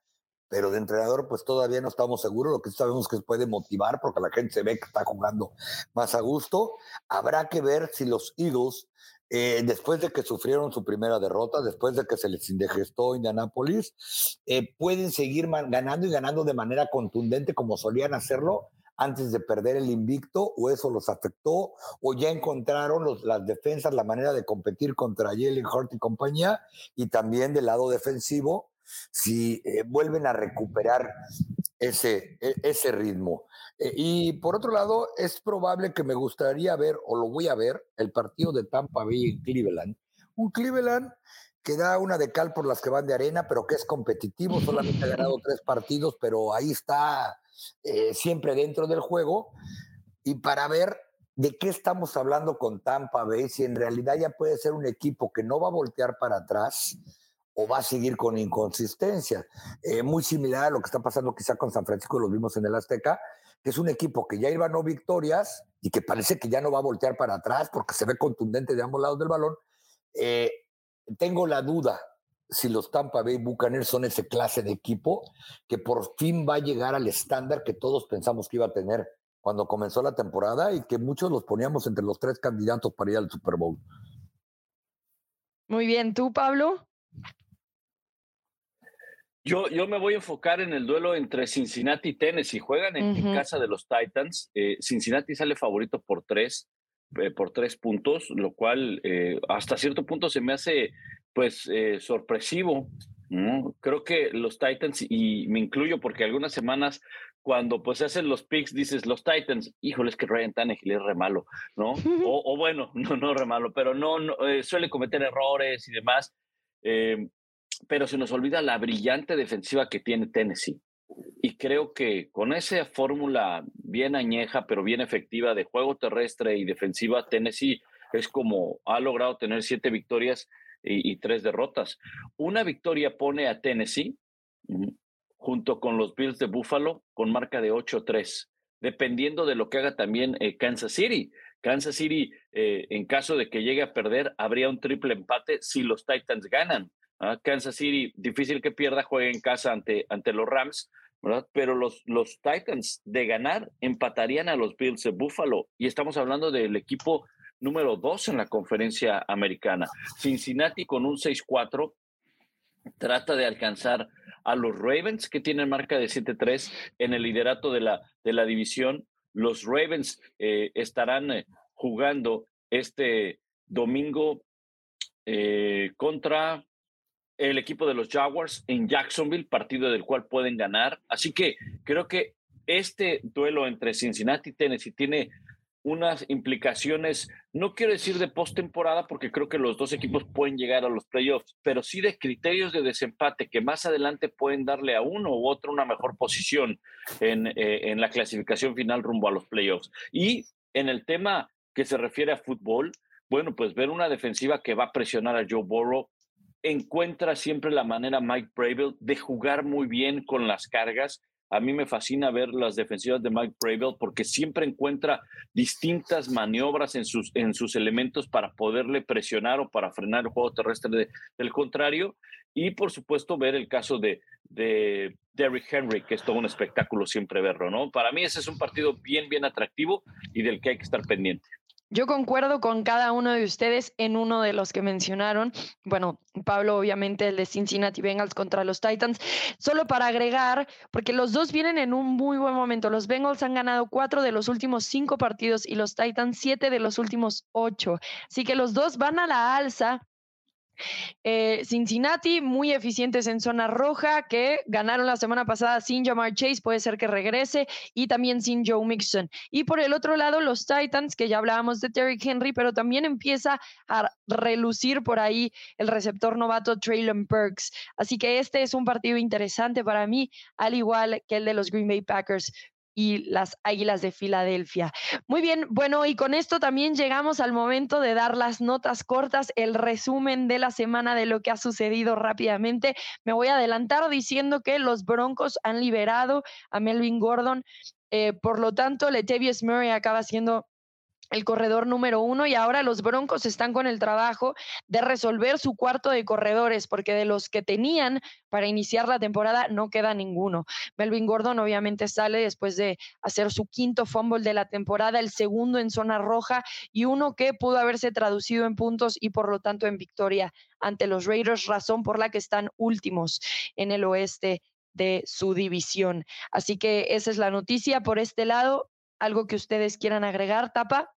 pero de entrenador pues todavía no estamos seguros, lo que sabemos que puede motivar porque la gente se ve que está jugando más a gusto. Habrá que ver si los Eagles eh, después de que sufrieron su primera derrota, después de que se les indigestó Indianápolis, eh, pueden seguir ganando y ganando de manera contundente como solían hacerlo antes de perder el invicto, o eso los afectó, o ya encontraron las defensas, la manera de competir contra Jalen Hurt y compañía, y también del lado defensivo, si eh, vuelven a recuperar ese, e, ese ritmo. Eh, y por otro lado, es probable que me gustaría ver, o lo voy a ver, el partido de Tampa Bay en Cleveland. Un Cleveland que da una de cal por las que van de arena, pero que es competitivo, solamente ha ganado tres partidos, pero ahí está eh, siempre dentro del juego. Y para ver de qué estamos hablando con Tampa Bay, si en realidad ya puede ser un equipo que no va a voltear para atrás, o va a seguir con inconsistencia. Eh, muy similar a lo que está pasando quizá con San Francisco, lo vimos en el Azteca, que es un equipo que ya iba no victorias y que parece que ya no va a voltear para atrás porque se ve contundente de ambos lados del balón. Eh, tengo la duda si los Tampa Bay Buccaneers son ese clase de equipo que por fin va a llegar al estándar que todos pensamos que iba a tener cuando comenzó la temporada y que muchos los poníamos entre los tres candidatos para ir al Super Bowl. Muy bien, ¿tú, Pablo? Yo, yo me voy a enfocar en el duelo entre Cincinnati y Tennessee. Juegan en, casa de los Titans. Eh, Cincinnati sale favorito por tres, eh, por tres puntos, lo cual eh, hasta cierto punto se me hace pues sorpresivo. Creo que los Titans, y me incluyo porque algunas semanas cuando pues hacen los picks, dices los Titans, híjole, es que Ryan Tannehill es re malo, ¿no? *laughs* O, bueno, *laughs* no, no re malo, pero no, no suele cometer errores y demás pero se nos olvida la brillante defensiva que tiene Tennessee. Y creo que con esa fórmula bien añeja, pero bien efectiva de juego terrestre y defensiva, Tennessee es como ha logrado tener siete victorias y, tres derrotas. Una victoria pone a Tennessee junto con los Bills de Buffalo con marca de 8-3, dependiendo de lo que haga también eh, Kansas City. Kansas City, eh, en caso de que llegue a perder, habría un triple empate si los Titans ganan. ¿ah? Kansas City, difícil que pierda, juegue en casa ante, ante los Rams, ¿verdad? Pero los, los Titans de ganar empatarían a los Bills de Buffalo y estamos hablando del equipo número dos en la conferencia americana. Cincinnati con un 6-4 trata de alcanzar a los Ravens que tienen marca de 7-3 en el liderato de la, de la división. Los Ravens eh, estarán eh, jugando este domingo eh, contra el equipo de los Jaguars en Jacksonville, partido del cual pueden ganar. Así que creo que este duelo entre Cincinnati y Tennessee tiene unas implicaciones, no quiero decir de postemporada, porque creo que los dos equipos pueden llegar a los playoffs, pero sí de criterios de desempate que más adelante pueden darle a uno u otro una mejor posición en, eh, en la clasificación final rumbo a los playoffs. Y en el tema que se refiere a fútbol, bueno, pues ver una defensiva que va a presionar a Joe Burrow, encuentra siempre la manera Mike Bravel de jugar muy bien con las cargas. A mí me fascina ver las defensivas de Mike Bravel porque siempre encuentra distintas maniobras en sus, en sus elementos para poderle presionar o para frenar el juego terrestre del contrario. Y por supuesto ver el caso de, de Derrick Henry, que es todo un espectáculo siempre verlo, ¿no? Para mí ese es un partido bien, bien atractivo y del que hay que estar pendiente. Yo concuerdo con cada uno de ustedes en uno de los que mencionaron. Bueno, Pablo, obviamente, el de Cincinnati Bengals contra los Titans. Solo para agregar, porque los dos vienen en un muy buen momento. Los Bengals han ganado cuatro de los últimos cinco partidos y los Titans siete de los últimos ocho. Así que los dos van a la alza eh, Cincinnati, muy eficientes en zona roja, que ganaron la semana pasada sin Jamar Chase, puede ser que regrese, y también sin Joe Mixon. Y por el otro lado, los Titans, que ya hablábamos de Terry Henry, pero también empieza a relucir por ahí el receptor novato Traylon Perks. Así que este es un partido interesante para mí, al igual que el de los Green Bay Packers y las Águilas de Filadelfia. Muy bien, bueno, y con esto también llegamos al momento de dar las notas cortas, el resumen de la semana de lo que ha sucedido rápidamente. Me voy a adelantar diciendo que los Broncos han liberado a Melvin Gordon. Eh, por lo tanto, Letavius Murray acaba siendo el corredor número uno y ahora los Broncos están con el trabajo de resolver su cuarto de corredores porque de los que tenían para iniciar la temporada no queda ninguno. Melvin Gordon obviamente sale después de hacer su quinto fumble de la temporada, el segundo en zona roja y uno que pudo haberse traducido en puntos y por lo tanto en victoria ante los Raiders, razón por la que están últimos en el oeste de su división. Así que esa es la noticia por este lado. ¿Algo que ustedes quieran agregar, Tapa?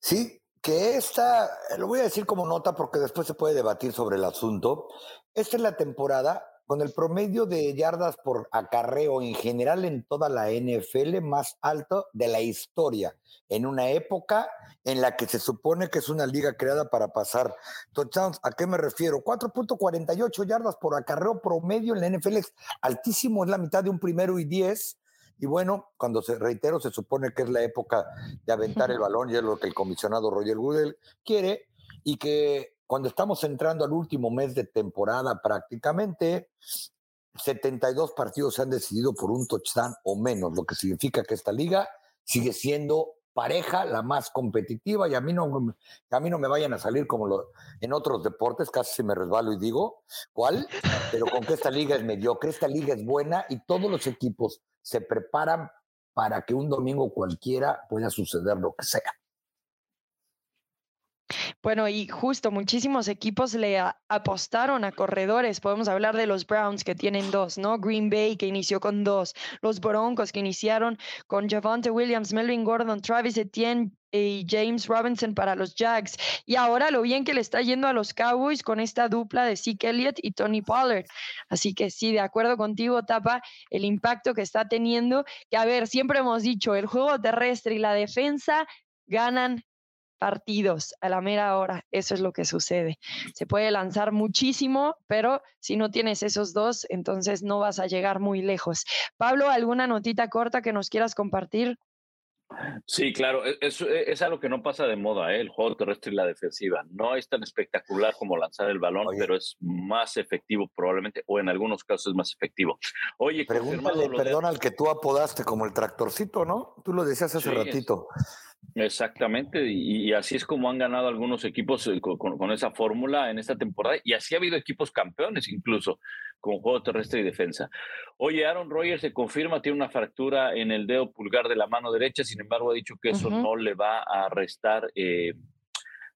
Sí, que esta, lo voy a decir como nota porque después se puede debatir sobre el asunto. Esta es la temporada con el promedio de yardas por acarreo en general en toda la NFL más alto de la historia, en una época en la que se supone que es una liga creada para pasar touchdowns. ¿A qué me refiero? 4.48 yardas por acarreo promedio en la NFL es altísimo, es la mitad de un primero y diez y bueno, cuando se reitero, se supone que es la época de aventar el balón y es lo que el comisionado Roger Goodell quiere y que cuando estamos entrando al último mes de temporada prácticamente, 72 partidos se han decidido por un touchdown o menos, lo que significa que esta liga sigue siendo pareja, la más competitiva, y a mí no, a mí no me vayan a salir como lo, en otros deportes, casi se me resbalo y digo, ¿cuál? Pero con que esta liga es mediocre, esta liga es buena y todos los equipos se preparan para que un domingo cualquiera pueda suceder lo que sea. Bueno, y justo muchísimos equipos le apostaron a corredores. Podemos hablar de los Browns que tienen dos, ¿no? Green Bay que inició con dos, los Broncos que iniciaron con Javante Williams, Melvin Gordon, Travis Etienne, y James Robinson para los Jags. Y ahora lo bien que le está yendo a los Cowboys con esta dupla de Zeke Elliott y Tony Pollard. Así que sí, de acuerdo contigo, Tapa, el impacto que está teniendo, que a ver, siempre hemos dicho, el juego terrestre y la defensa ganan partidos a la mera hora. Eso es lo que sucede. Se puede lanzar muchísimo, pero si no tienes esos dos, entonces no vas a llegar muy lejos. Pablo, ¿alguna notita corta que nos quieras compartir? Sí, claro, e, es, e, es, algo que no pasa de moda, ¿eh? el juego terrestre y la defensiva. No es tan espectacular como lanzar el balón, pero es más efectivo probablemente, o en algunos casos es más efectivo. Oye, pregúntale, perdón, al que tú apodaste como el tractorcito, ¿no? Tú lo decías hace ratito. Exactamente, y, así es como han ganado algunos equipos eh, con, esa fórmula en esta temporada, y así ha habido equipos campeones incluso con juego terrestre y defensa. Oye, Aaron Rodgers se confirma, tiene una fractura en el dedo pulgar de la mano derecha, sin embargo ha dicho que eso no le va a restar eh,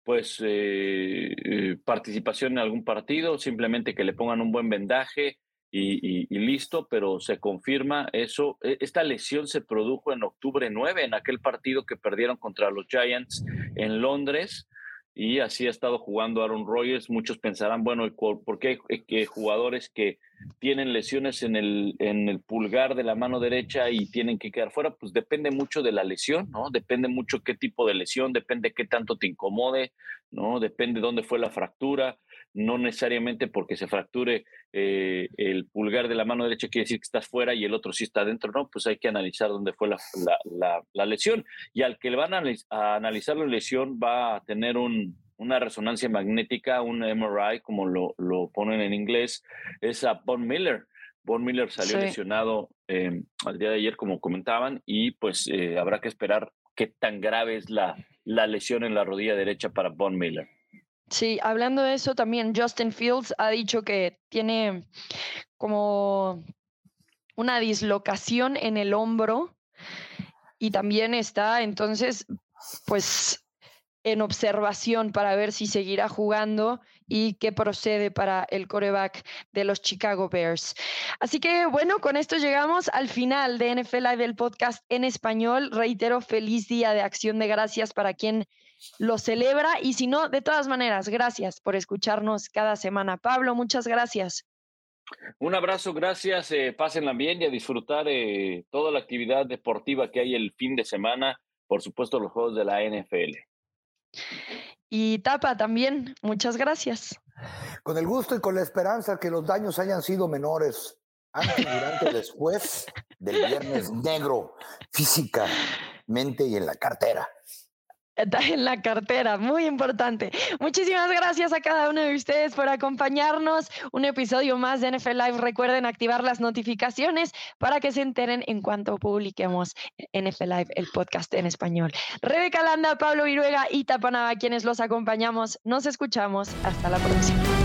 pues eh, participación en algún partido, simplemente que le pongan un buen vendaje, y, listo, pero se confirma eso. E, esta lesión se produjo en octubre 9, en aquel partido que perdieron contra los Giants en Londres, y así ha estado jugando Aaron Rodgers. Muchos pensarán, bueno, ¿por qué que jugadores que tienen lesiones en el, en el pulgar de la mano derecha y tienen que quedar fuera? Pues depende mucho de la lesión, ¿no? Depende mucho qué tipo de lesión, depende qué tanto te incomode, ¿no? Depende dónde fue la fractura no necesariamente porque se fracture eh, el pulgar de la mano derecha quiere decir que estás fuera y el otro sí está dentro, no, pues hay que analizar dónde fue la, lesión. Y al que le van a, analizar la lesión va a tener una resonancia magnética, un MRI, como lo, ponen en inglés, es a Von Miller. Von Miller salió lesionado em, al día de ayer, como comentaban, y pues eh, habrá que esperar qué tan grave es la, la lesión en la rodilla derecha para Von Miller. Sí, hablando de eso también, Justin Fields ha dicho que tiene como una dislocación en el hombro y también está entonces, pues, en observación para ver si seguirá jugando y qué procede para el coreback de los Chicago Bears. Así que bueno, con esto llegamos al final de NFL Live, el podcast en español. Reitero, feliz día de acción de gracias para quien lo celebra y si no, de todas maneras, gracias por escucharnos cada semana. Pablo, muchas gracias. Un abrazo, gracias. Eh, pásenla bien y a disfrutar eh, toda la actividad deportiva que hay el fin de semana, por supuesto los juegos de la NFL. Y Tapa también, muchas gracias. Con el gusto y con la esperanza que los daños hayan sido menores antes, durante, después del viernes negro, físicamente y en la cartera. *laughs* En la cartera, muy importante. Muchísimas gracias a cada uno de ustedes por acompañarnos. Un episodio más de NFL Live. Recuerden activar las notificaciones para que se enteren en cuanto publiquemos NFL Live, el podcast en español. Rebeca Landa, Pablo Viruega y Tapanaba, quienes los acompañamos. Nos escuchamos. Hasta la próxima.